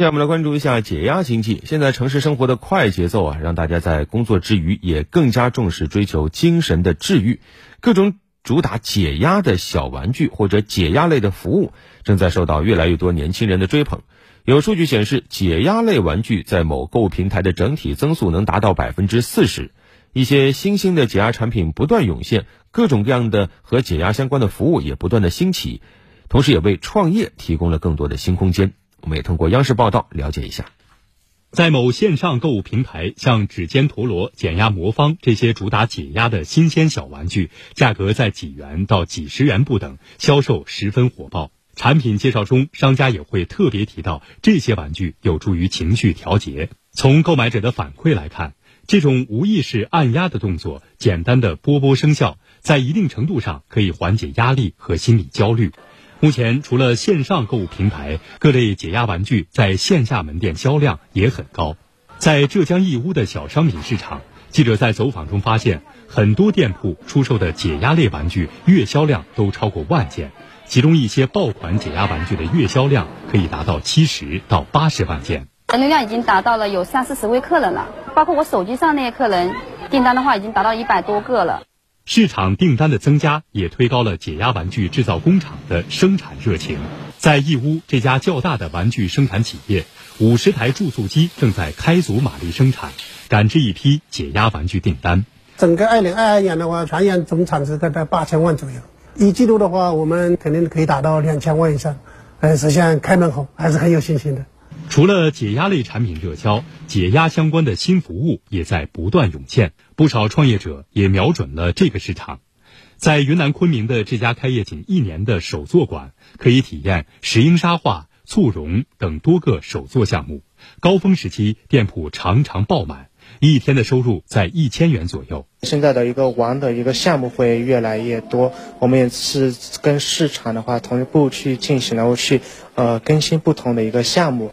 下来我们来关注一下解压经济。现在城市生活的快节奏啊，让大家在工作之余也更加重视追求精神的治愈。各种主打解压的小玩具或者解压类的服务，正在受到越来越多年轻人的追捧。有数据显示，解压类玩具在某购物平台的整体增速能达到百分之四十。一些新兴的解压产品不断涌现，各种各样的和解压相关的服务也不断的兴起，同时也为创业提供了更多的新空间。我们也通过央视报道了解一下，在某线上购物平台，像指尖陀螺、减压魔方这些主打解压的新鲜小玩具，价格在几元到几十元不等，销售十分火爆。产品介绍中，商家也会特别提到这些玩具有助于情绪调节。从购买者的反馈来看，这种无意识按压的动作，简单的波波声效，在一定程度上可以缓解压力和心理焦虑。目前，除了线上购物平台，各类解压玩具在线下门店销量也很高。在浙江义乌的小商品市场，记者在走访中发现，很多店铺出售的解压类玩具月销量都超过万件，其中一些爆款解压玩具的月销量可以达到七十到八十万件。人流量已经达到了有三四十位客人了，包括我手机上那些客人订单的话，已经达到一百多个了。市场订单的增加也推高了解压玩具制造工厂的生产热情。在义乌这家较大的玩具生产企业，五十台注塑机正在开足马力生产，赶制一批解压玩具订单。整个二零二二年的话，全年总产值大概八千万左右。一季度的话，我们肯定可以达到两千万以上，呃，实现开门红，还是很有信心的。除了解压类产品热销，解压相关的新服务也在不断涌现。不少创业者也瞄准了这个市场。在云南昆明的这家开业仅一年的手作馆，可以体验石英沙画、簇绒等多个手作项目。高峰时期，店铺常常爆满，一天的收入在一千元左右。现在的一个玩的一个项目会越来越多，我们也是跟市场的话同步去进行，然后去呃更新不同的一个项目。